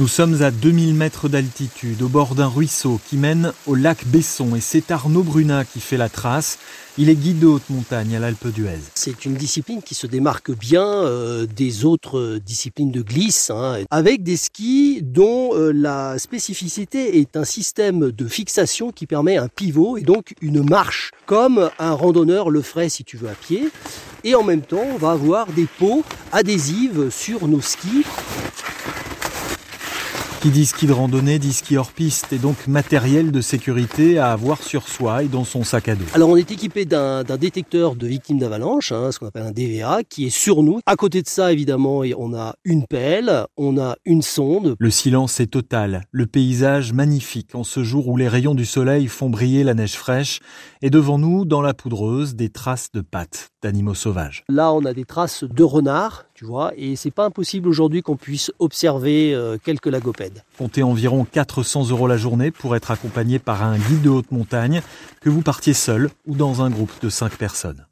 Nous sommes à 2000 mètres d'altitude, au bord d'un ruisseau qui mène au lac Besson. Et c'est Arnaud Brunat qui fait la trace. Il est guide de haute montagne à l'Alpe d'Huez. C'est une discipline qui se démarque bien euh, des autres disciplines de glisse, hein, avec des skis dont euh, la spécificité est un système de fixation qui permet un pivot et donc une marche, comme un randonneur le ferait si tu veux à pied. Et en même temps, on va avoir des pots adhésives sur nos skis qui dit ski de randonnée dit ski hors piste et donc matériel de sécurité à avoir sur soi et dans son sac à dos. Alors on est équipé d'un détecteur de victimes d'avalanche, hein, ce qu'on appelle un DVA, qui est sur nous. À côté de ça, évidemment, on a une pelle, on a une sonde. Le silence est total, le paysage magnifique en ce jour où les rayons du soleil font briller la neige fraîche et devant nous, dans la poudreuse, des traces de pattes d'animaux sauvages. Là, on a des traces de renards, tu vois, et c'est pas impossible aujourd'hui qu'on puisse observer euh, quelques lagopèdes. Comptez environ 400 euros la journée pour être accompagné par un guide de haute montagne, que vous partiez seul ou dans un groupe de 5 personnes.